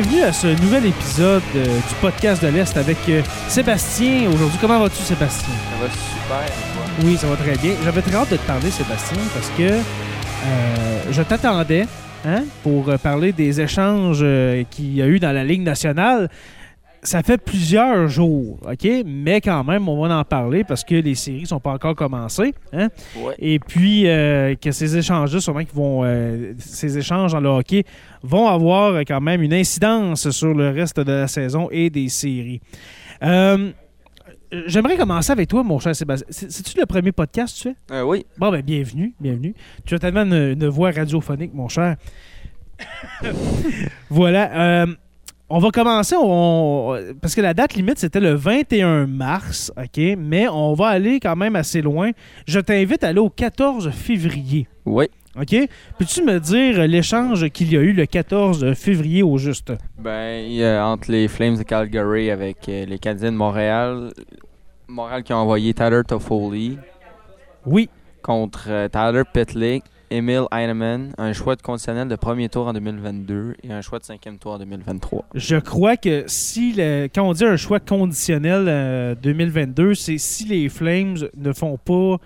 Bienvenue à ce nouvel épisode euh, du podcast de l'Est avec euh, Sébastien. Aujourd'hui, comment vas-tu, Sébastien? Ça va super, toi? Oui, ça va très bien. J'avais très hâte de te parler, Sébastien, parce que euh, je t'attendais hein, pour parler des échanges qu'il y a eu dans la Ligue nationale. Ça fait plusieurs jours, OK? Mais quand même, on va en parler parce que les séries sont pas encore commencées. Hein? Ouais. Et puis euh, que ces échanges-là, sûrement qu'ils vont, euh, ces échanges dans le hockey vont avoir quand même une incidence sur le reste de la saison et des séries. Euh, J'aimerais commencer avec toi, mon cher Sébastien. C'est- C'est-tu le premier podcast que tu fais? Oui. Bon, ben bienvenue, bienvenue. Tu as tellement une, une voix radiophonique, mon cher. voilà. On va commencer, on- parce que la date limite, c'était le 21 mars, OK? Mais on va aller quand même assez loin. Je t'invite à aller au 14 février, Oui. OK? Peux-tu me dire l'échange qu'il y a eu le 14 février au juste? Ben, entre les Flames de Calgary avec euh, les Canadiens de Montréal. Montréal qui a envoyé Tyler Toffoli Oui. contre euh, Tyler Pitlick, Emil Heinemann, un choix de conditionnel de premier tour en 2022 et un choix de cinquième tour en 2023. Je crois que si le- quand on dit un choix conditionnel euh, 2022, c'est si les Flames ne font pas,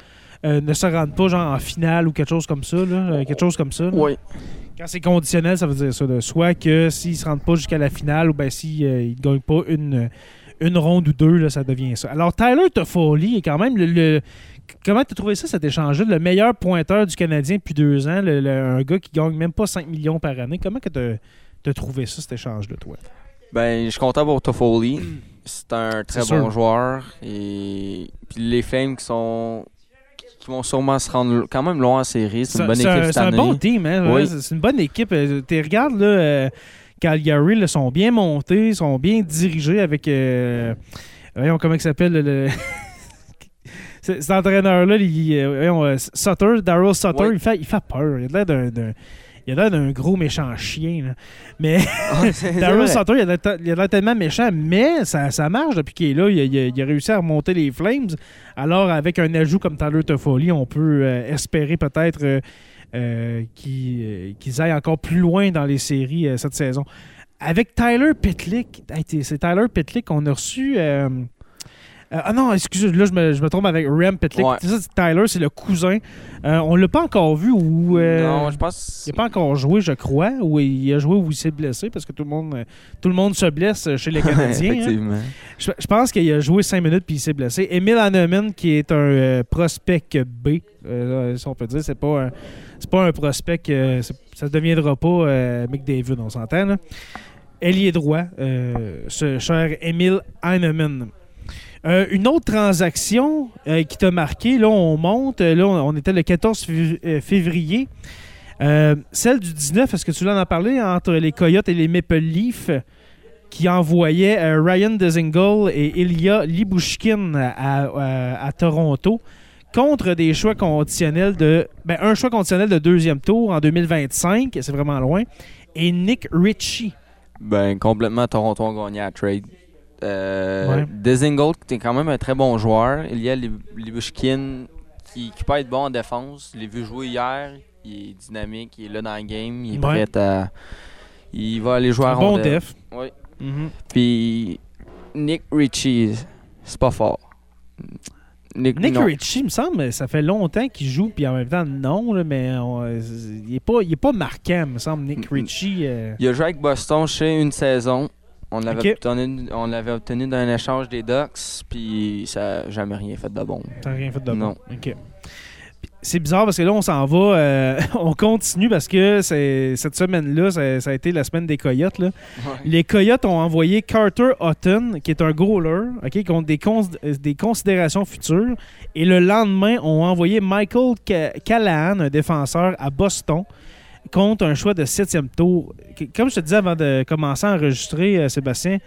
euh, ne se rendent pas genre en finale ou quelque chose comme ça, là, euh, quelque chose comme ça. là. Oui. Quand c'est conditionnel, ça veut dire ça. là. Soit que s'ils se rendent pas jusqu'à la finale ou ben s'ils ne gagnent pas une, une ronde ou deux, là, ça devient ça. Alors Tyler Toffoli est quand même le. le- Comment tu as trouvé ça, cet échange-là? Le meilleur pointeur du Canadien depuis deux ans, le- le- un gars qui gagne même pas 5 millions par année? Comment tu as trouvé ça, cet échange-là, toi? Ben, je suis content pour Toffoli. C'est un très bon sûr. joueur. Et puis les Flames qui sont qui vont sûrement se rendre quand même loin en série. C'est une bonne équipe C'est un bon team, hein? Oui. c'est une bonne équipe. Euh, Tu regardes, là, euh, Calgary, là, sont bien montés, sont bien dirigés avec. euh, voyons, comment il s'appelle le. Cet entraîneur-là, euh, euh, Sutter, Daryl Sutter, il, fait, il fait peur. Il a l'air d'un-. Il a l'air d'un gros méchant chien. là. Mais Ah, Daryl. Sutter, il a l'air tellement méchant, mais ça, ça marche depuis qu'il est là. Il a, il a- il a réussi à remonter les Flames. Alors, avec un ajout comme Tyler Toffoli, on peut euh, espérer peut-être euh, euh, qu'ils aillent encore plus loin dans les séries cette saison. Avec Tyler Pitlick, c'est Tyler Pitlick qu'on a reçu. Euh, ah non, excusez, là je me, je me trompe avec Rem Pitlick. Ouais. Tyler, c'est le cousin. Euh, on l'a pas encore vu ou. euh, Non, je pense. il n'a pas encore joué, je crois, ou il a joué ou il s'est blessé, parce que tout le monde, tout le monde se blesse chez les Canadiens. hein. Effectivement. Je, je pense qu'il a joué 5 minutes puis il s'est blessé. Emile Hanneman, qui est un euh, prospect B, si on peut dire, c'est pas un, c'est pas un prospect, ça ne deviendra pas euh, McDavid, on s'entend. Ailier droit, ce cher Emile Heinemann. Euh, une autre transaction euh, qui t'a marqué, là on monte, euh, là on, était le 14 fév- euh, février. Celle du 19, est-ce que tu l'en as parlé entre les Coyotes et les Maple Leafs qui envoyait euh, Ryan Dezingle et Ilya Libushkin à Toronto contre des choix conditionnels de. Ben, un choix conditionnel de deuxième tour en 2025, c'est vraiment loin, et Nick Ritchie. Ben, complètement, Toronto a gagné à trade. Euh, Ouais. Qui est quand même un très bon joueur. Il y a Lib- Libushkin, qui, qui peut être bon en défense. Je l'ai vu jouer hier. Il est dynamique, il est là dans le game. Il est Ouais. prêt à. Il va aller jouer à Bon rondelle. def. Oui. Mhm. Puis Nick Ritchie, c'est pas fort. Nick, Nick. Ritchie, il me semble, ça fait longtemps qu'il joue, puis en même temps, non, là, mais on- il, est pas, il est pas marquant, il me semble, Nick. Ritchie. euh, Il a joué avec Boston chez une saison. On l'avait obtenu, on l'avait obtenu d'un échange des Ducks, puis ça n'a jamais rien fait de bon. T'as rien fait de bon. Non. OK. C'est bizarre parce que là, on s'en va, euh, on continue parce que cette semaine-là, ça, ça a été la semaine des Coyotes. Là. Les Coyotes ont envoyé Carter Hutton, qui est un goaler, ok, contre des, cons- euh, des considérations futures. Et le lendemain, ont envoyé Michael Ca- Callahan, un défenseur, à Boston, contre un choix de septième tour. Comme je te disais avant de commencer à enregistrer, euh, Sébastien,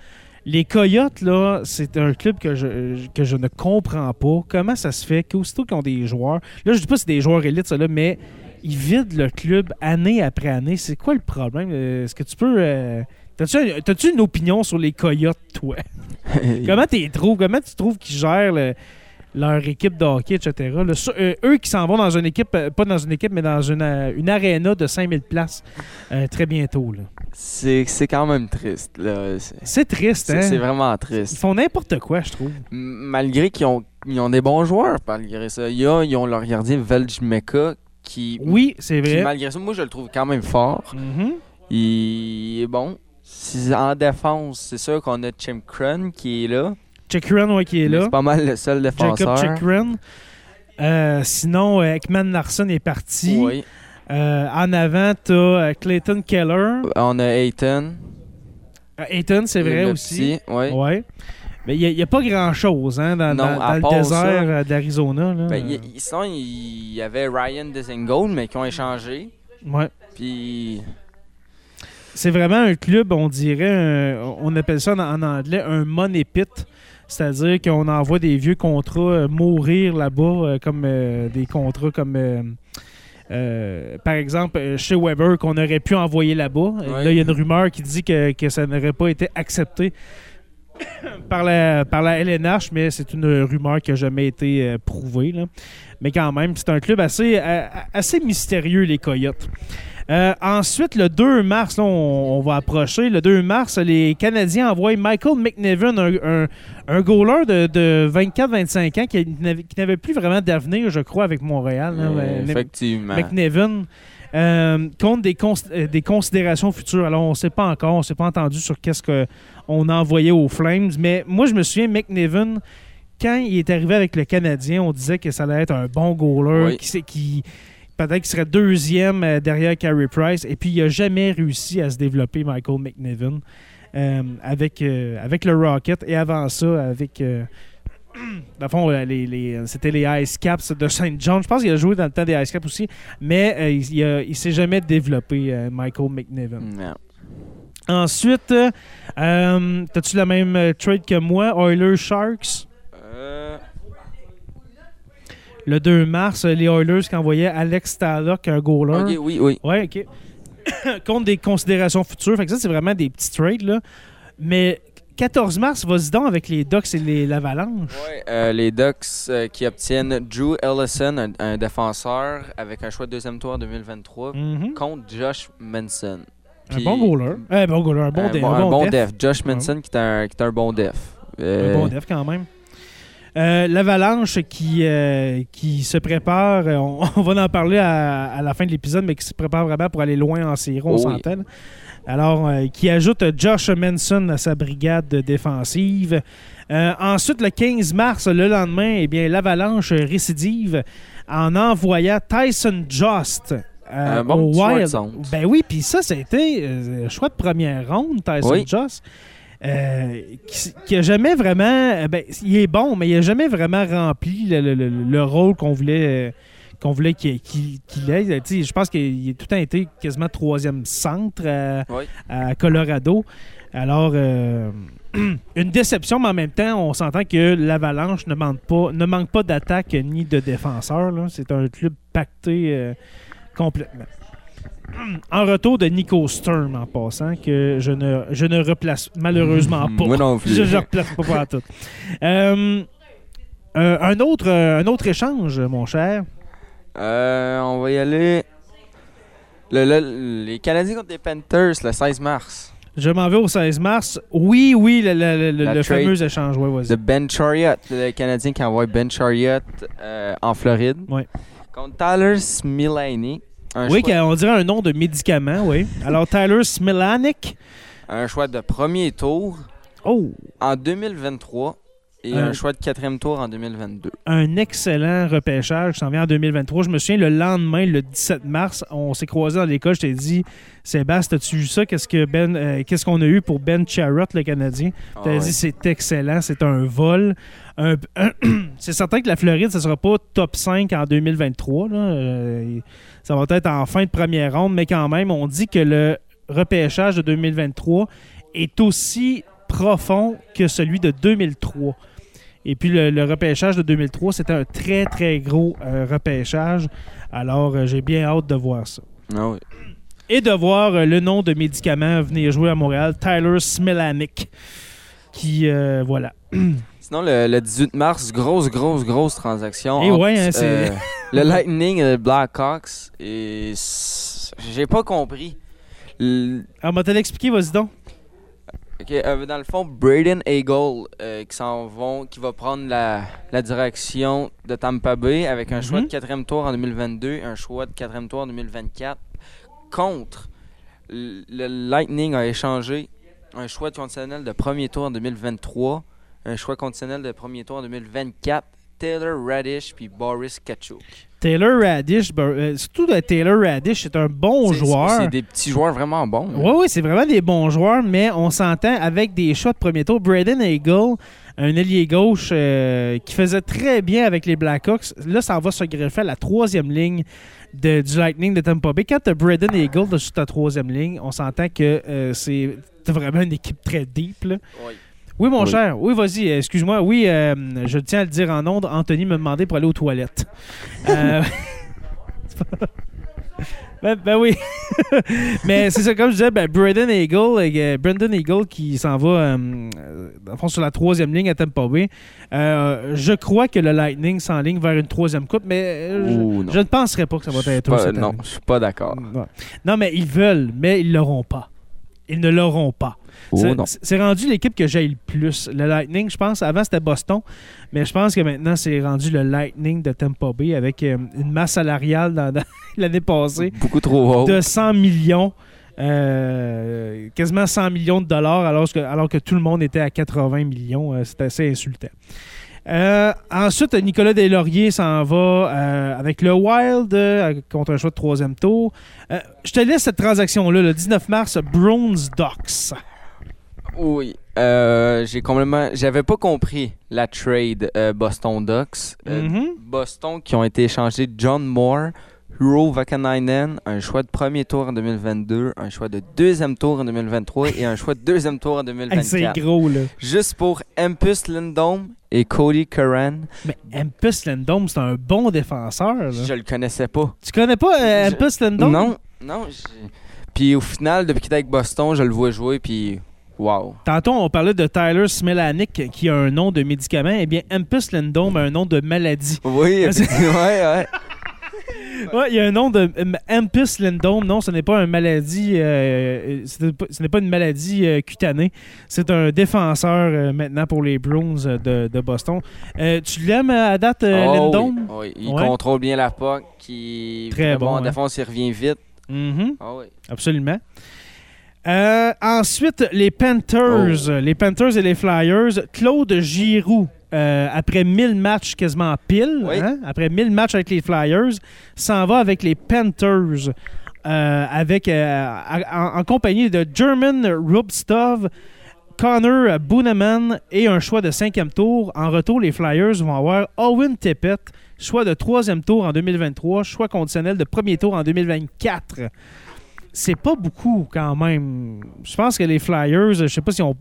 les Coyotes, là, c'est un club que je, que je ne comprends pas. Comment ça se fait qu'aussitôt qu'ils ont des joueurs, là, je dis pas que c'est des joueurs élites, ça, là, mais ils vident le club année après année. C'est quoi le problème? Euh, Est-ce que tu peux. euh, T'as-tu, un- t'as-tu une opinion sur les Coyotes, toi? Comment tu trouves? Comment tu trouves qu'ils gèrent le, leur équipe de hockey, etc. Là, euh, eux qui s'en vont dans une équipe, euh, pas dans une équipe, mais dans une, euh, une aréna de 5000 places euh, très bientôt. C'est c'est quand même triste. là. C'est triste, c'est- hein? c'est vraiment Ils triste. font n'importe quoi, je trouve. Malgré qu'ils ont, ils ont des bons joueurs, malgré ça. Ils ont leur gardien Veljmeka qui, Oui, c'est qui, vrai. malgré ça, moi je le trouve quand même fort. Mhm. Il est bon. Si- En défense, c'est sûr qu'on a Chimkren qui est là. Chikrin, ouais, qui est là. C'est pas mal le seul défenseur. Jacob Chikrin. Euh, sinon, euh, Ekman Larson est parti. Oui. Euh, en avant, tu as Clayton Keller. On a Ayton. Ayton, c'est vrai le aussi. petit. Ouais. Mais il n'y a, pas grand-chose hein, dans, Non, dans- à dans part le désert d'Arizona. Ben, sinon, il y avait Ryan Desengold, mais qui ont échangé. Ouais. Puis, C'est vraiment un club, on dirait, un- on appelle ça en, en anglais un money pit. C'est-à-dire qu'on envoie des vieux contrats euh, mourir là-bas, euh, comme euh, des contrats comme, euh, par exemple, chez Weber, qu'on aurait pu envoyer là-bas. Ouais. Là, il y a une rumeur qui dit que, que ça n'aurait pas été accepté par la, par la LNH, mais c'est une rumeur qui n'a jamais été euh, prouvée. là. Mais quand même, c'est un club assez, assez mystérieux, les Coyotes. Euh, ensuite, le 2 mars, là, on, on va approcher. Le 2 mars, les Canadiens envoient Michael McNevin, un, un, un goaler de, de 24-25 ans qui n'avait, qui n'avait plus vraiment d'avenir, je crois, avec Montréal. là. Euh, effectivement. McNevin. euh, compte des, cons- euh, des considérations futures. Alors, on ne sait pas encore, on ne s'est pas entendu sur qu'est-ce qu'on a envoyé aux Flames, mais moi, je me souviens, McNevin, quand il est arrivé avec le Canadien, on disait que ça allait être un bon goaler, Oui. qui, sait- qui peut-être qu'il serait deuxième euh, derrière Carey Price, et puis il n'a jamais réussi à se développer, Michael McNevin, euh, avec, euh, avec le Rocket, et avant ça, avec... euh, dans le fond, les, les- c'était les Ice Caps de Saint John. Je pense qu'il a joué dans le temps des Ice Caps aussi, mais euh, il, il s'est jamais développé, euh, Michael McNevin. Non. Ensuite, as-tu la même trade que moi, Oilers Sharks? Euh, Le 2 mars, euh, les Oilers qui envoyaient Alex Stalock, un goaler. ok, oui, oui. Ouais, OK. Contre des considérations futures. Fait que ça, c'est vraiment des petits trades, là. Mais 14 mars, vas-y donc avec les Ducks et les l'Avalanche. Ouais, euh, les Ducks euh, qui obtiennent Drew Ellison, un, un défenseur, avec un choix de deuxième tour en 2023, Mhm. contre Josh Manson. Un bon goaler. Un bon goaler, un bon, un, def, un bon def. def. Josh Manson qui est un, qui est un bon def. Euh, Un bon def quand même. Euh, L'Avalanche qui, euh, qui se prépare, euh, on, on va en parler à, à la fin de l'épisode, mais qui se prépare vraiment pour aller loin en série, on Oh oui. s'entend. Alors, euh, qui ajoute Josh Manson à sa brigade défensive. Ensuite, le 15 mars, le lendemain, eh bien, l'Avalanche récidive en envoyant Tyson Just euh, Un bon au Wild. Ben oui, puis ça, c'était euh, choix de première ronde, Tyson Oui. Just. Euh, qui, qui a jamais vraiment. euh, ben, il est bon, mais il a jamais vraiment rempli le, le- le- le rôle qu'on voulait. euh, qu'on voulait qu'il ait. Je pense qu'il a tout le temps été quasiment troisième centre à, Oui. à Colorado. Alors, euh, une déception, mais en même temps, on s'entend que l'Avalanche ne manque pas, ne manque pas d'attaque ni de défenseurs. C'est un club pacté euh, complètement. En retour de Nico Sturm, en passant, que je ne, je ne replace malheureusement pas. Moi non plus. Je ne replace pas pour tout. Euh, euh, un, autre, euh, un autre échange, mon cher. Euh, on va y aller. Le- le- les Canadiens contre les Panthers le 16 mars. Je m'en vais au 16 mars. Oui, oui, le, le- fameux échange. Ouais, vas-y. De Ben Chariot, le Canadien qui envoie Ben Chariot euh, en Floride. Ouais. Contre Tyler Smilani. Un, Oui, choix, on dirait un nom de médicament, oui. Alors, Tyler Smilanik. un choix de premier tour Oh, en 2023 et Euh. un choix de quatrième tour en 2022. un excellent repêchage qui s'en vient en 2023. Je me souviens, le lendemain, le 17 mars, on s'est croisés dans l'école. Je t'ai dit, Sébastien, as-tu vu ça? Qu'est-ce que Ben, euh, qu'est-ce qu'on a eu pour Ben Charrot, le Canadien? Ah Tu as ouais. dit c'est excellent, c'est un vol. Un- c'est certain que la Floride, ça sera pas top 5 en 2023. là. Euh, ça va être en fin de première ronde, mais quand même, on dit que le repêchage de 2023 est aussi profond que celui de 2003. Et puis le, le repêchage de 2003, c'était un très, très gros euh, repêchage. Alors, euh, j'ai bien hâte de voir ça. Ah oui. Et de voir euh, le nom de médicament venir jouer à Montréal, Tyler Smilanik. Qui, voilà. Sinon, le, le 18 mars, grosse, grosse, grosse transaction. Eh entre, ouais, hein, c'est- le Lightning et le Blackhawks. Et j'ai pas compris. Le- Ah, m'a te l'expliqué, vas-y donc. Ok, euh, dans le fond, Braden Eagle euh, qui s'en vont, qui va prendre la, la direction de Tampa Bay avec un choix Mhm. de quatrième tour en 2022, un choix de quatrième tour en 2024. Contre, le le Lightning a échangé un choix conditionnel de premier tour en 2023, un choix conditionnel de premier tour en 2024, Taylor Radish puis Boris Kachuk. Taylor Radish, ben, euh, surtout de Taylor Radish, c'est un bon joueur. C'est des petits joueurs vraiment bons. Oui, oui, c'est vraiment des bons joueurs, mais on s'entend avec des choix de premier tour. Braden Eagle, un ailier gauche euh, qui faisait très bien avec les Blackhawks. Là, ça va se greffer à la troisième ligne de- du Lightning de Tampa Bay. Quand tu as Braden Eagle dessus ta troisième ligne, on s'entend que euh, c'est vraiment une équipe très deep. là. Oui. Oui, mon Oui. cher. Oui, vas-y. euh, Excuse-moi. Oui, euh, je tiens à le dire en ondes. Anthony me demandait pour aller aux toilettes. Euh, ben, ben oui. Mais c'est ça, comme je disais, ben, Braden Eagle, euh, Brandon Eagle qui s'en va fond, sur la troisième ligne à Tampa Bay. Je crois que le Lightning s'enligne vers une troisième coupe, mais je- ne penserais pas que ça va être pas- cette Non, année. je suis pas d'accord. Non. Non, mais ils veulent, mais ils l'auront pas. Ils ne l'auront pas. Oh, C'est- rendu l'équipe que j'aille le plus. Le Lightning, je pense, avant c'était Boston, mais je pense que maintenant c'est rendu le Lightning de Tampa Bay avec euh, une masse salariale dans, dans l'année passée Beaucoup trop haut. de 100 millions, euh, quasiment 100 millions de dollars, alors que, alors que tout le monde était à 80 millions. Euh, c'est assez insultant. Euh, ensuite, Nicolas Deslauriers s'en va avec le Wild contre un choix de troisième tour. Je te laisse cette transaction-là, le 19 mars, Bronze Docks. Oui. Euh, j'ai complètement. J'avais pas compris la trade euh, Boston Ducks. Euh, Mhm. Boston qui ont été échangés John Moore, Huro Vakanainen, un choix de premier tour en 2022, un choix de deuxième tour en 2023 et un choix de deuxième tour en Hey, 2024. c'est gros, là. Juste pour Empus Lindholm et Cody Curran. Mais Empus Lindholm, c'est un bon défenseur. là. Je le connaissais pas. Tu connais pas euh, Empus Lindholm? Non, non. j'ai- Puis au final, depuis qu'il est avec Boston, je le vois jouer, puis wow. Tantôt, on parlait de Tyler Smelanik qui a un nom de médicament. Eh bien, Empus Lindholm a un nom de maladie. Oui, c'est- ouais, ouais. Il y a un nom de euh, Empus Lindholm. Non, ce n'est pas une maladie. euh, euh, ce n'est pas une maladie euh, cutanée. C'est un défenseur euh, maintenant pour les Bruins euh, de, de Boston. Euh, tu l'aimes euh, à date, euh, Oh, Lindholm? oui, oui. Il Ouais. contrôle bien la qui Très bon, en hein. défense, il revient vite. Ah oui. Absolument. Euh, ensuite, les Panthers. Oh. Les Panthers et les Flyers. Claude Giroux, euh, après 1000 matchs quasiment pile, Oui. hein, après 1000 matchs avec les Flyers, s'en va avec les Panthers. euh, avec, en, en compagnie de German Rubstov, Connor Booneman et un choix de cinquième tour. En retour, les Flyers vont avoir Owen Tippett, choix de troisième tour en 2023, choix conditionnel de premier tour en 2024 c'est pas beaucoup quand même. Je pense que les Flyers, je sais pas si on.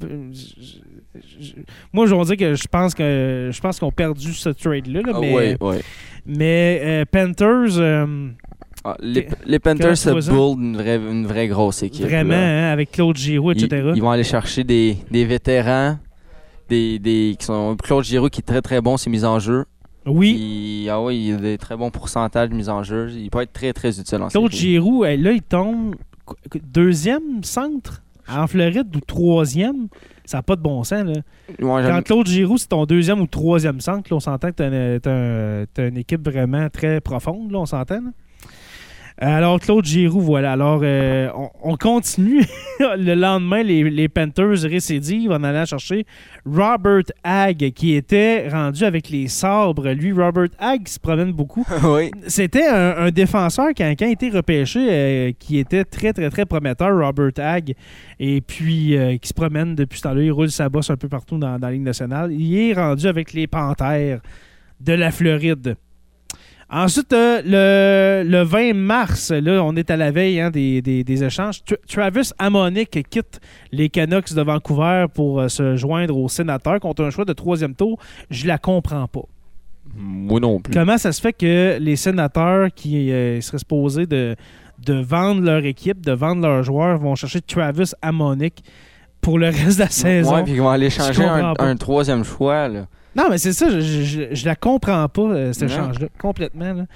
Moi, je vais dire que je pense que je pense qu'on a perdu ce trade-là, là, Ah mais, oui, oui. mais euh, Panthers, euh, Ah, les, Panthers se build une vraie, une vraie grosse équipe. vraiment, hein, avec Claude Giroux, Ils, etc. ils vont aller chercher des, des vétérans, des, des, qui sont Claude Giroux qui est très très bon, ses mises en jeu. Oui, Il, ah oui, il a des très bons pourcentages de mise en jeu. Il peut être très très utile en Claude. Giroux, hey, là, il tombe deuxième centre en Floride ou troisième? Ça n'a pas de bon sens, là. Ouais, Quand Claude Giroux, c'est ton deuxième ou troisième centre, là, on s'entend que tu as, une équipe vraiment très profonde, là, on s'entend. Alors, Claude Giroux, voilà. Alors, euh, on, on continue. le lendemain, les, les Panthers récidivent en allant chercher Robert Hagg, qui était rendu avec les sabres. Lui, Robert Hagg se promène beaucoup. oui. C'était un, un défenseur qui, quand il a été repêché, euh, qui était très, très, très prometteur, Robert Hagg, et puis euh, qui se promène depuis ce temps-là. Il roule sa bosse un peu partout dans, dans la Ligue nationale. Il est rendu avec les Panthères de la Floride. Ensuite, euh, le, le 20 mars, là, on est à la veille hein, des, des- des échanges. Tra- Travis Amonic quitte les Canucks de Vancouver pour euh, se joindre aux sénateurs contre un choix de troisième tour. Je la comprends pas. Moi non plus. Comment ça se fait que les sénateurs qui euh, seraient supposés de, de vendre leur équipe, de vendre leurs joueurs, vont chercher Travis Amonic? pour le reste de la saison? Ouais, puis ils vont aller changer un, troisième choix. Là. Non, mais c'est ça, je, je, je- la comprends pas, euh, cet échange-là, complètement. là.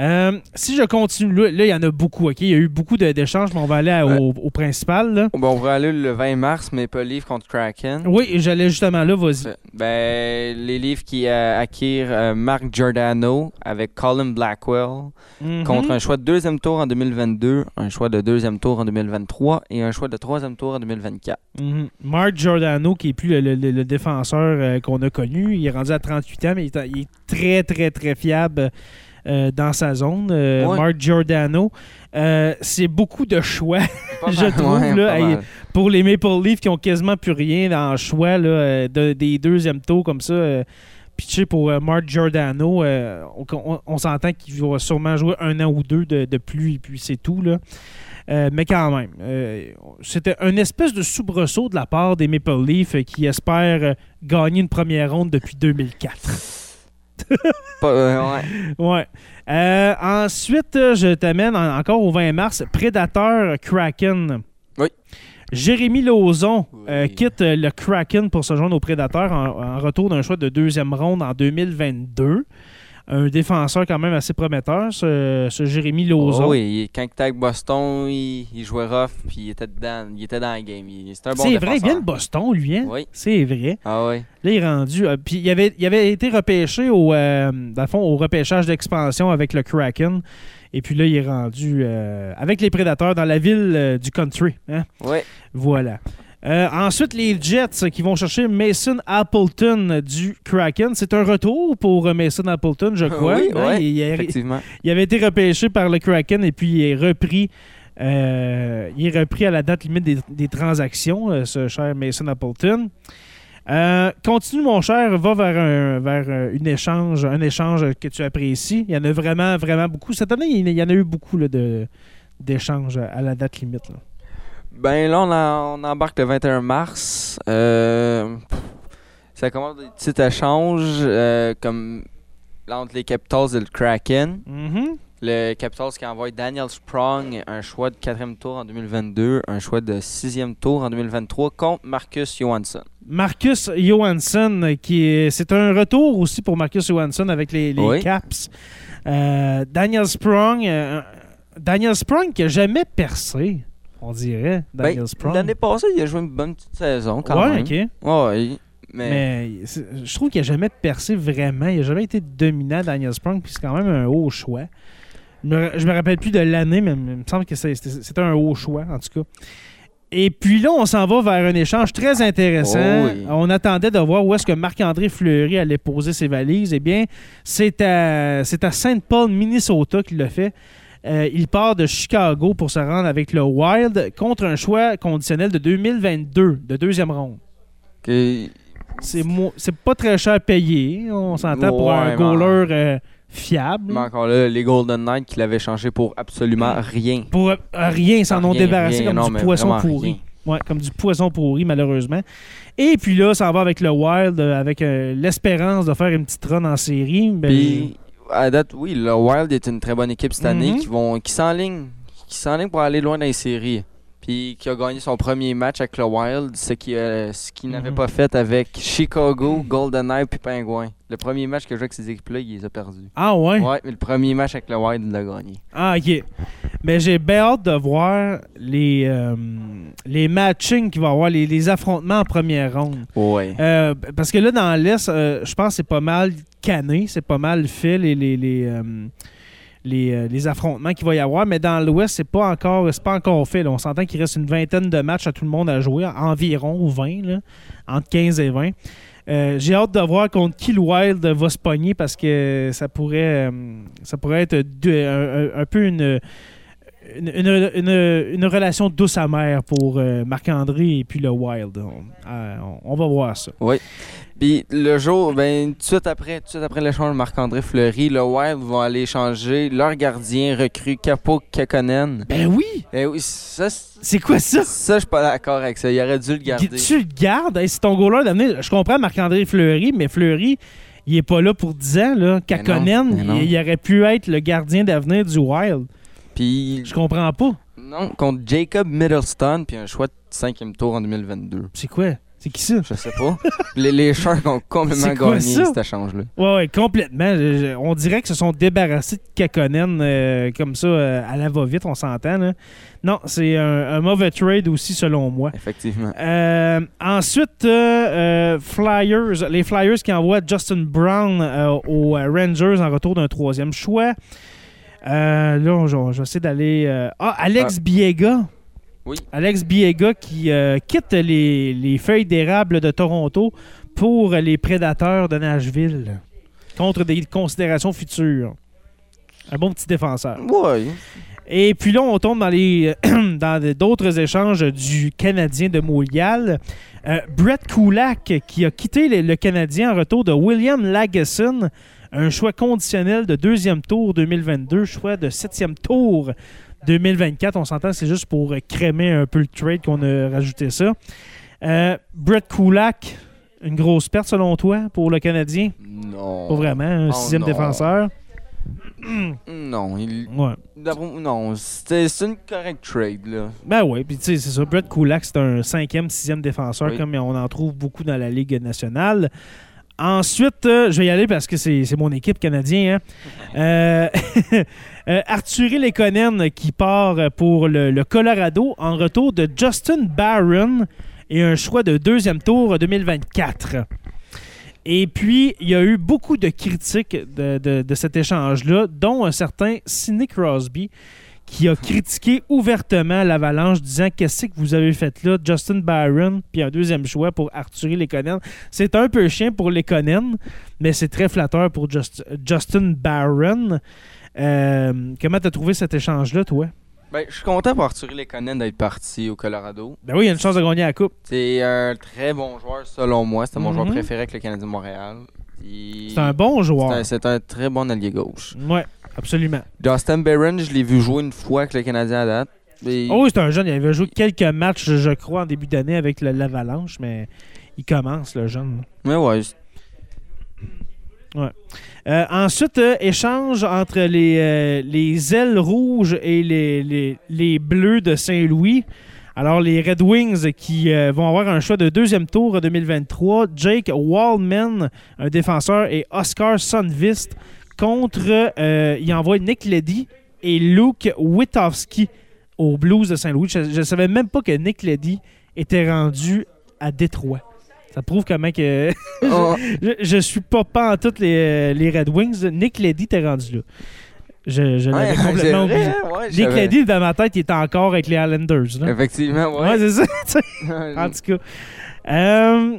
Euh, si je continue, là, il y en a beaucoup, OK? Il y a eu beaucoup d'échanges, mais on va aller à- Ouais. au, au principal. Là. Bon, on va aller le 20 mars, Maple Leaf contre Kraken. Oui, j'allais justement là, vas-y. Ben, les livres qui euh, acquièrent euh, Mark Giordano avec Colin Blackwell Mhm. contre un choix de deuxième tour en 2022, un choix de deuxième tour en 2023 et un choix de troisième tour en 2024. Mhm. Mark Giordano, qui est plus le, le- défenseur euh, qu'on a connu, il est rendu à 38 ans, mais il est, il est très, très, très fiable euh, dans sa zone. Euh, Ouais. Mark Giordano, Euh, c'est beaucoup de choix Je trouve, ouais, là, pas hey, mal. pour les Maple Leafs qui ont quasiment plus rien dans le choix là, de- des deuxièmes tours comme ça. pitché pour Mark Giordano, on, on- on s'entend qu'il va sûrement jouer un an ou deux de, de plus, et puis c'est tout. Là. Euh, mais quand même, euh, c'était un espèce de soubresaut de la part des Maple Leafs qui espèrent gagner une première ronde depuis 2004. Euh, ouais. Ouais. Euh, ensuite, euh, je t'amène en- encore au 20 mars, Prédateur Kraken. Oui. Jérémy Lauzon euh, quitte euh, le Kraken pour se joindre au Prédateur en, en retour d'un choix de deuxième ronde en 2022. Un défenseur quand même assez prometteur, ce, ce Jérémy Lauzon. Oh oui, il- quand il était avec Boston, il, il jouait rough puis il était dedans, il était dans la game. Bon C'est vrai, il vient de Boston, lui. Hein? Oui. C'est vrai. Ah oui. Là, il est rendu. euh, puis il avait, il avait été repêché au, euh, dans le fond, au repêchage d'expansion avec le Kraken. Et puis là, il est rendu euh, avec les Prédateurs dans la ville du country. hein? Oui. Voilà. Euh, ensuite, les Jets qui vont chercher Mason Appleton du Kraken. C'est un retour pour Mason Appleton, je crois. Oui, Hein, ouais, il, il a- Effectivement. il avait été repêché par le Kraken et puis il est repris. euh, il est repris à la date limite des, des transactions, euh, ce cher Mason Appleton. Euh, continue, mon cher, va vers, un, vers une échange, un échange que tu apprécies. Il y en a vraiment, vraiment beaucoup. Cette année, il y en a eu beaucoup là, de, d'échanges à la date limite. là. Ben là, on, embarque le 21 mars. Euh, ça commence des petits échanges euh, comme entre les Capitals et le Kraken. Mhm. Le Capitals qui envoie Daniel Sprong un choix de quatrième tour en 2022, un choix de sixième tour en 2023 contre Marcus Johansson. Marcus Johansson, qui est, c'est un retour aussi pour Marcus Johansson avec les, les Oui. Caps. Euh, Daniel Sprong, euh, Daniel Sprong qui a jamais percé, on dirait. Daniel Ben, Sprong. L'année passée, il a joué une bonne petite saison quand ouais, même. ok. Ouais, mais, Mais je trouve qu'il n'a jamais percé vraiment. Il n'a jamais été dominant, Daniel Sprong, puis c'est quand même un haut choix. Je me, je me rappelle plus de l'année, mais il me semble que c'était un haut choix, en tout cas. Et puis là, on s'en va vers un échange très intéressant. Oh oui. On attendait de voir où est-ce que Marc-André Fleury allait poser ses valises. Eh bien, c'est à, à Saint Paul, Minnesota qu'il l'a fait. Euh, il part de Chicago pour se rendre avec le Wild contre un choix conditionnel de 2022, de deuxième ronde. C'est mo- c'est pas très cher payé, on s'entend, pour un goaler euh, fiable. mais encore là, les Golden Knights qui l'avaient changé pour absolument rien. Pour euh, rien, ils s'en ont débarrassé rien, comme non, du poisson pourri. Ouais, comme du poisson pourri, malheureusement. Et puis là, ça va avec le Wild, euh, avec euh, l'espérance de faire une petite run en série. Ben, Puis, à date, oui, le Wild est une très bonne équipe cette année Mhm. qui vont qui s'enligne qui s'enligne pour aller loin dans les séries. Puis qui a gagné son premier match avec le Wild, ce qui euh, ce qu'il n'avait Mhm. pas fait avec Chicago, GoldenEye puis Penguin. Le premier match que je joué avec ces équipes-là, il les a perdus. Ah ouais? Ouais, mais le premier match avec le Wild, il l'a gagné. Ah, ok. Mais j'ai bien hâte de voir les, euh, les matchings qu'il va y avoir, les, les affrontements en première ronde. Ouais. Euh, parce que là, dans l'Est, je pense que c'est pas mal c'est pas mal fait les, les, les, euh, euh, les affrontements qu'il va y avoir. Mais dans l'Ouest, c'est pas encore c'est pas encore fait. On s'entend qu'il reste une vingtaine de matchs à tout le monde à jouer, environ ou 20, là, entre 15 et 20. Euh, J'ai hâte de voir contre qui le Wild va se pogner parce que ça pourrait, ça pourrait être un, peu une, une, relation douce amère pour Marc-André et puis le Wild. On, on- va voir ça. Puis le jour, ben tout de suite après, tout de suite après l'échange de Marc-André Fleury, le Wild vont aller changer leur gardien recru Capo Kakonen. Ben oui! Eh oui, ça, c'est- quoi ça? ça je suis pas d'accord avec ça. Il aurait dû le garder. Tu le gardes? Hey, c'est ton goaler d'avenir. Je comprends Marc-André Fleury, mais Fleury, il est pas là pour 10 ans. Là. Non, Kakonen, non. il, il aurait pu être le gardien d'avenir du Wild. Puis Je comprends pas. Non, contre Jacob Middleton, puis un choix de cinquième tour en 2022. C'est quoi? C'est qui ça? Je sais pas. les, les Sharks ont complètement quoi gagné ça? cet échange-là. Ouais, ouais, complètement. Je- je- on dirait que se sont débarrassés de Kakonen euh, comme ça euh, à la va-vite, on s'entend. Non, c'est un, un mauvais trade aussi, selon moi. Effectivement. Euh, ensuite, Flyers, les Flyers qui envoient Justin Brown aux Rangers en retour d'un troisième choix. Là, je, vais essayer d'aller. Ah, Alex Biega. Oui. Alex Biega qui euh, quitte les, les feuilles d'érable de Toronto pour les prédateurs de Nashville contre des considérations futures. Un bon petit défenseur. Et puis là, on tombe dans les dans d'autres échanges du Canadien de Montréal. Euh, Brett Kulak qui a quitté le, le Canadien en retour de William Lagesson, un choix conditionnel de deuxième tour 2022, choix de septième tour 2024. On s'entend, c'est juste pour crémer un peu le trade qu'on a rajouté ça. Euh, Brett Kulak, une grosse perte selon toi pour le Canadien? Non. Pas vraiment, un Oh sixième défenseur. Non, il... Ouais. non, c'est une correcte trade, là. Ben oui, puis tu sais, c'est ça. Brett Kulak, c'est un cinquième, sixième défenseur, Oui. comme on en trouve beaucoup dans la Ligue nationale. Ensuite, euh, je vais y aller parce que c'est mon équipe canadienne. hein. Euh, euh, Arthur Lekonen qui part pour le, Colorado en retour de Justin Barron et un choix de deuxième tour 2024. Et puis, il y a eu beaucoup de critiques de cet échange-là, dont un certain Sidney Crosby, qui a critiqué ouvertement l'Avalanche, disant Qu'est-ce que vous avez fait là? Justin Barron, puis un deuxième choix pour Arthur Lekonen. C'est un peu chien pour Lekonen, mais c'est très flatteur pour Just- Justin Barron. Euh, comment t'as trouvé cet échange-là, toi? Ben, je suis content pour Arthur Lekonen d'être parti au Colorado. Ben oui, il y a une chance de gagner la Coupe. C'est un très bon joueur, selon moi. C'était mon joueur Mhm. préféré avec le Canadien de Montréal. Il- C'est un bon C'est joueur. un- C'est un très bon allié gauche. Ouais, absolument. Justin Barron, je l'ai vu jouer une fois avec le Canadien à date. Et- Oh oui, c'est un jeune. Il avait joué quelques matchs, je crois, en début d'année avec l'Avalanche, mais il commence, le jeune. Mais ouais, c'est- Euh, ensuite, euh, échange entre les, euh, les ailes rouges et les, les, les bleus de Saint-Louis. Alors, les Red Wings qui euh, vont avoir un choix de deuxième tour 2023. Jake Wallman, un défenseur, et Oscar Sundvist contre, euh, il envoie Nick Leddy et Luke Witowski aux Blues de Saint-Louis. Je ne savais même pas que Nick Leddy était rendu à Détroit. Ça prouve comment que... Oh, Je, je suis pas pas en toutes les, les Red Wings. Nick Leddy t'es rendu là. Je, je l'avais ouais, complètement oublié. ouais, Nick Leddy, dans ma tête, il était encore avec les Islanders. là. Effectivement, Ouais, ouais. c'est ça. en tout cas. Euh,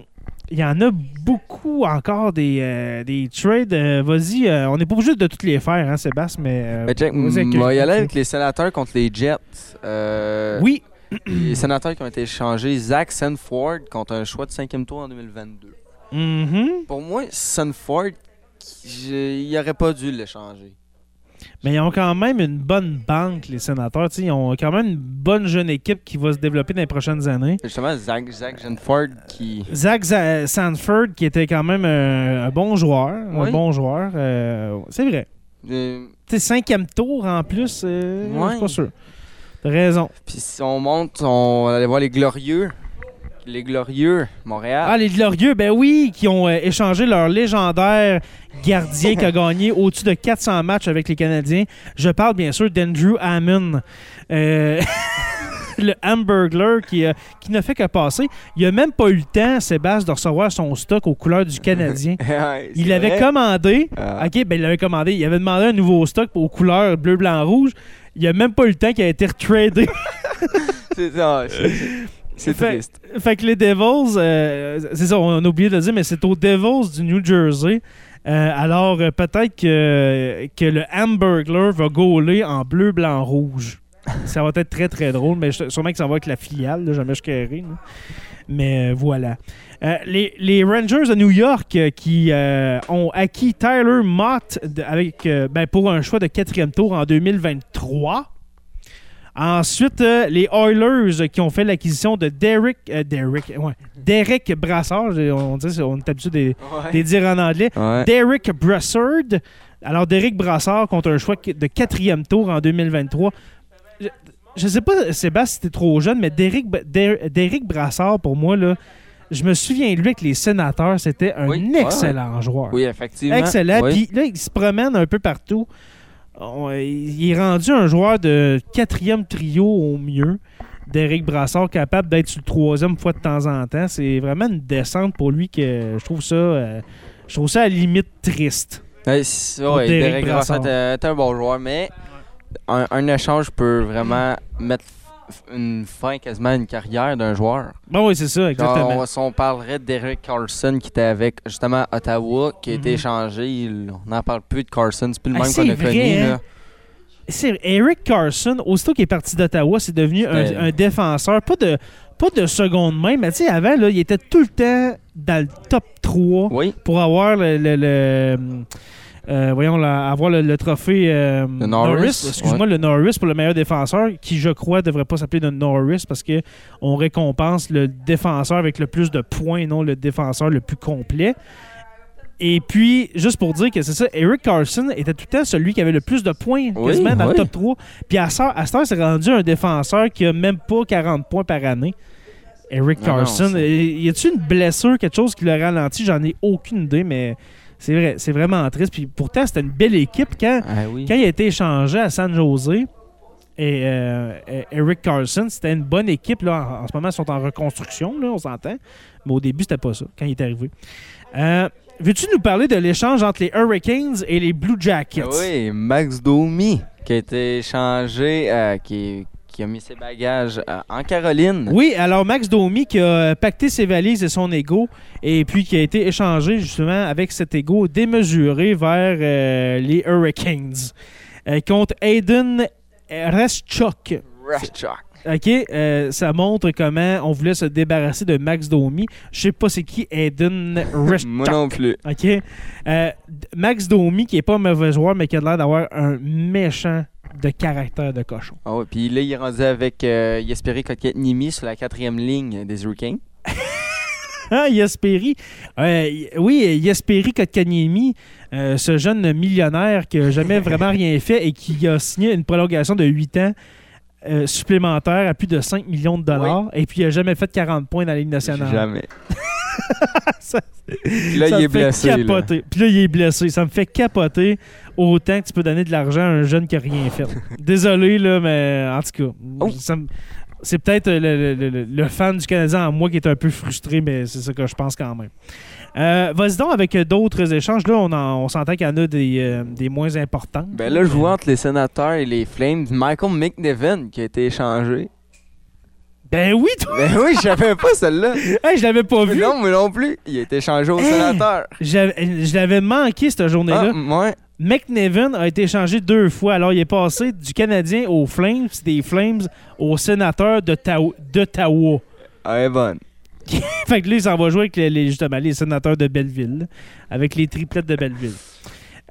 Il y en a beaucoup encore des, euh, des trades. Euh, Vas-y, euh, on n'est pas obligé de toutes les faire, hein, Sébastien, mais. euh, Mais va y aller avec les sénateurs contre les Jets. Oui, Les sénateurs qui ont été échangés, Zach Sanford contre un choix de cinquième tour en 2022. mhm. Pour moi, Sanford, il aurait pas dû l'échanger. Mais ils ont quand même une bonne banque, les sénateurs. Ils ont quand même une bonne jeune équipe qui va se développer dans les prochaines années. Justement, Zach, Zach Sanford qui. Zach Za- Sanford, qui était quand même un, un bon joueur. Oui. Un bon joueur. euh, c'est vrai. euh, Tu sais, cinquième tour en plus, euh, je Ouais. suis pas sûr. T'as raison. Puis si on monte, on va aller voir les Glorieux. Les Glorieux, Montréal. Ah, les Glorieux, ben oui, qui ont euh, échangé leur légendaire gardien qui a gagné au-dessus de 400 matchs avec les Canadiens. Je parle bien sûr d'Andrew Hammond. Euh, le Hamburglar qui, euh, qui n'a fait que passer. Il a même pas eu le temps, Sébastien, de recevoir son stock aux couleurs du Canadien. Ouais, Il l'avait commandé. Ah. OK, ben il l'avait commandé. Il avait demandé un nouveau stock aux couleurs bleu, blanc, rouge. Il a même pas eu le temps qu'il a été retradé. C'est ah, c'est- Fait- triste. fait que les Devils, euh, c'est ça, on a oublié de le dire, mais c'est aux Devils du New Jersey. Euh, alors, euh, peut-être que, que le Hamburglar va gauler en bleu, blanc, rouge. Ça va être très, très drôle, mais sûrement que ça va avec la filiale, là, jamais je carré. Mais voilà. Euh, les, les Rangers de New York euh, qui euh, ont acquis Tyler Mott de- avec, ben, pour un choix de quatrième tour en 2023. Ensuite, euh, les Oilers qui ont fait l'acquisition de Derek, euh, Derek, ouais, Derek Brassard. On, dit, on est habitué de Ouais. les dire en anglais. Ouais. Derek Brassard. Alors, Derek Brassard contre un choix de quatrième tour en 2023. Je- je sais pas, Sébastien, si t'es trop jeune, mais Derek, Der- Derek Brassard, pour moi, là, je me souviens de lui avec les sénateurs, c'était un Oui, excellent joueur. Oui, effectivement. Excellent. Oui. Puis là, il se promène un peu partout. On- il est rendu un joueur de quatrième trio au mieux. Derek Brassard, capable d'être sur le troisième fois de temps en temps. C'est vraiment une descente pour lui que je trouve ça, euh, je trouve ça à la limite triste. Ouais, Derek Brassard est un bon joueur, mais un, un échange peut vraiment mettre une fin quasiment à une carrière d'un joueur. Bon, oui, c'est ça, exactement. on, si on parlerait d'Eric Carlson qui était avec justement Ottawa, qui a été Mhm. échangé, il- on n'en parle plus de Carlson, c'est plus le Ah, même qu'on a vrai, connu. hein? là. C'est Eric Carson, aussitôt qu'il est parti d'Ottawa, c'est devenu un, défenseur, pas de, pas de seconde main, mais tu sais, avant, là, il était tout le temps dans le top 3 Oui, pour avoir le, le- le- euh, voyons, la- avoir le, le trophée euh, Le Norris, Excuse-moi, le Norris pour le meilleur défenseur, qui je crois devrait pas s'appeler le Norris parce que on récompense le défenseur avec le plus de points, non le défenseur le plus complet. Et puis, juste pour dire que c'est ça, Eric Carson était tout le temps celui qui avait le plus de points Oui, quasiment dans le top 3. Puis à cette heure, c'est rendu un défenseur qui a même pas 40 points par année. Eric Ah non, Carson. y a-t-il une blessure, quelque chose qui l'a ralenti? J'en ai aucune idée, mais c'est vrai, c'est vraiment triste. Puis pourtant, c'était une belle équipe quand, ah oui. quand il a été échangé à San Jose. Et euh, euh, Eric Carson, c'était une bonne équipe. Là, en, en ce moment, ils sont en reconstruction, là, on s'entend. Mais au début, c'était pas ça, quand il est arrivé. Euh, Veux-tu nous parler de l'échange entre les Hurricanes et les Blue Jackets? Ah oui, Max Domi qui a été échangé, euh, qui, qui a mis ses bagages euh, en Caroline. Oui, alors Max Domi qui a pacté ses valises et son ego et puis qui a été échangé justement avec cet ego démesuré vers euh, les Hurricanes euh, contre Aiden Reschuk. Rashchuk. OK, euh, ça montre comment on voulait se débarrasser de Max Domi. Je sais pas c'est qui Aiden Reschuk. Moi non plus. OK. Euh, Max Domi qui est pas un mauvais joueur mais qui a l'air d'avoir un méchant de caractère de cochon. Ah ouais, puis là, il est rendu avec euh, Jesperi Kotkaniemi sur la quatrième ligne des Hurricanes. Ah, Yasperi. Euh, oui, Yasperi Kotkaniemi, euh, ce jeune millionnaire qui n'a jamais vraiment rien fait et qui a signé une prolongation de 8 ans euh, supplémentaire à plus de 5 millions de dollars et puis il n'a jamais fait 40 points dans la Ligue nationale. Jamais. Ça- Puis là, ça il est blessé. là. capoter. Puis là, il est blessé. Ça me fait capoter autant que tu peux donner de l'argent à un jeune qui n'a rien fait. Désolé, là, mais en tout cas, Oh. me- c'est peut-être le, le- le- le- le fan du Canadien en moi qui est un peu frustré, mais c'est ça que je pense quand même. Euh, Vas-y donc avec d'autres échanges. Là, on, en- on s'entend qu'il y en a des, euh, des moins importants. Ben là, je vois entre les sénateurs et les Flames, Michael McNevin qui a été échangé. Ben oui, toi! Ben oui, je savais pas celle-là. Hey, je l'avais pas Mais vu. non, moi non plus. Il a été échangé Hey! sénateurs. J'avais- Je l'avais manqué cette journée-là. Ah, ouais. McNevin a été échangé deux fois. Alors, il est passé du Canadien aux Flames, des Flames aux sénateurs d'Ottawa. Ah, est fait que là, il s'en va jouer avec les, les- justement, les sénateurs de Belleville, avec les triplettes de Belleville.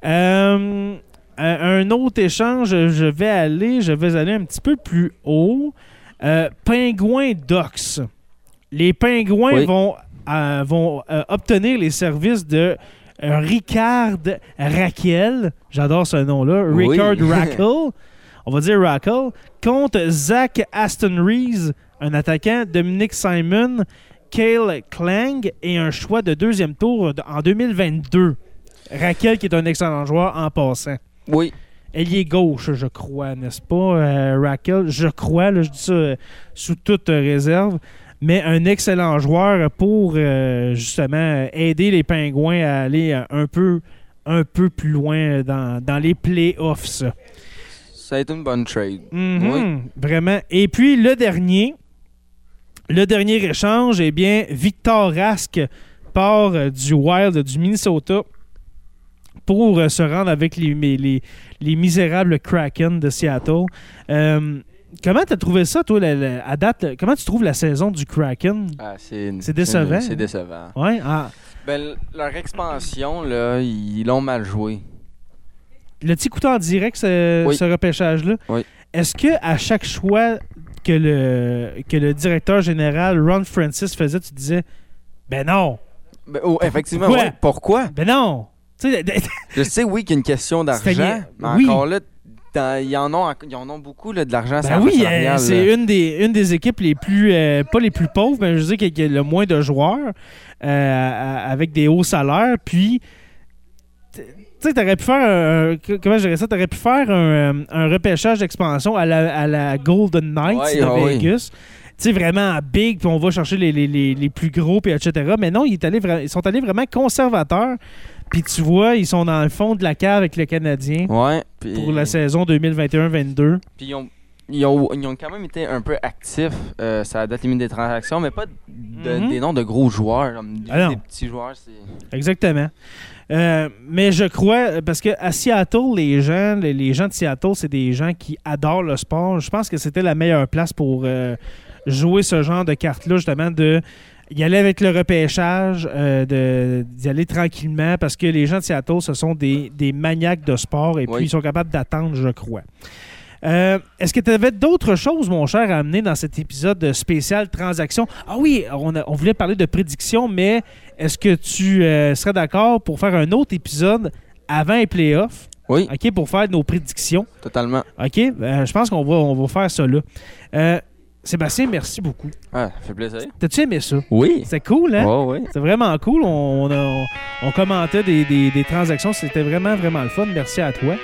Euh, un autre échange, je vais aller, je vais aller un petit peu plus haut. Euh, Pingouins Docs. Les Pingouins Oui. vont, euh, vont euh, obtenir les services de Ricard Raquel. J'adore ce nom-là. Oui. Ricard Raquel. On va dire Raquel. Contre Zach Aston Rees, un attaquant, Dominic Simon, Kale Klang et un choix de deuxième tour en 2022. Raquel, qui est un excellent joueur en passant. Oui. Ailier gauche, je crois, n'est-ce pas, euh, Raquel? Je crois, là, je dis ça euh, sous toute réserve. Mais un excellent joueur pour, euh, justement, aider les Pingouins à aller un peu, un peu plus loin dans, dans les playoffs. Ça a été une bonne trade. Mhm, Oui. Vraiment. Et puis le dernier, le dernier échange, eh bien, Victor Rask part euh, du Wild du Minnesota pour euh, se rendre avec les, les, les- les misérables Kraken de Seattle. Euh, comment tu as trouvé ça, toi, la- la- à date? Comment tu trouves la saison du Kraken? Ah, c'est décevant, C'est hein? décevant. Ouais, ah, Ben, leur expansion, là, ils l'ont mal joué. le petit couteau en direct, ce, Oui. ce repêchage-là. Oui. Est-ce que à chaque choix que le, que le directeur général Ron Francis faisait, tu disais Ben non, Ben, oh, effectivement, Pourquoi? ouais. Pourquoi? ben non. Je sais, oui, qu'il y a une question d'argent, mais oui. encore là, dans- ils, en ont, ils en ont beaucoup là, de l'argent. Ben oui, euh, c'est une des, une des équipes les plus, euh, pas les plus pauvres, mais je veux dire qu'il y a le moins de joueurs euh, avec des hauts salaires. Puis, tu sais, t'aurais pu faire, un- comment je dirais ça, t'aurais pu faire un, euh, un repêchage d'expansion à la, à la Golden Knights Ouais, de ah oui. Vegas. Tu sais, vraiment big, puis on va chercher les, les, les, les plus gros, puis etc. Mais non, allé ils sont allés vraiment conservateurs. Puis tu vois, ils sont dans le fond de la cave avec le Canadien Ouais, pour la saison 2021-22. puis ils, ont, ils, ont, ils ont quand même été un peu actifs. Euh, ça a date limite des transactions, mais pas de- Mhm. des noms de gros joueurs. comme Ah non. des petits joueurs, c'est. Exactement. Euh, mais je crois, parce que à Seattle, les gens, les, les gens de Seattle, c'est des gens qui adorent le sport. Je pense que c'était la meilleure place pour euh, jouer ce genre de carte-là, justement, de y aller avec le repêchage, euh, d'y aller tranquillement, parce que les gens de Seattle, ce sont des, des maniaques de sport et Oui. puis ils sont capables d'attendre, je crois. Euh, Est-ce que tu avais d'autres choses, mon cher, à amener dans cet épisode spécial transaction? Ah oui, on, a- on voulait parler de prédictions, mais est-ce que tu euh, serais d'accord pour faire un autre épisode avant les playoffs, Oui, OK, pour faire nos prédictions? totalement. OK, euh, je pense qu'on va, on va faire ça là. Sébastien, merci beaucoup. Ah, ça fait plaisir. T'as-tu aimé ça? Oui. C'est cool, hein? Ouais, ouais. C'est vraiment cool. On, on, a- on commentait des, des- des transactions. C'était vraiment, vraiment le fun. Merci à toi.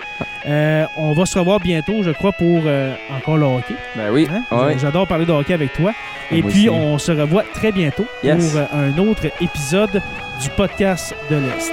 Euh, on va se revoir bientôt, je crois, pour euh, encore le hockey. Ben oui. Hein? ouais. J'adore parler de hockey avec toi. Et Moi puis, aussi. on se revoit très bientôt Yes. pour euh, un autre épisode du podcast de l'Est.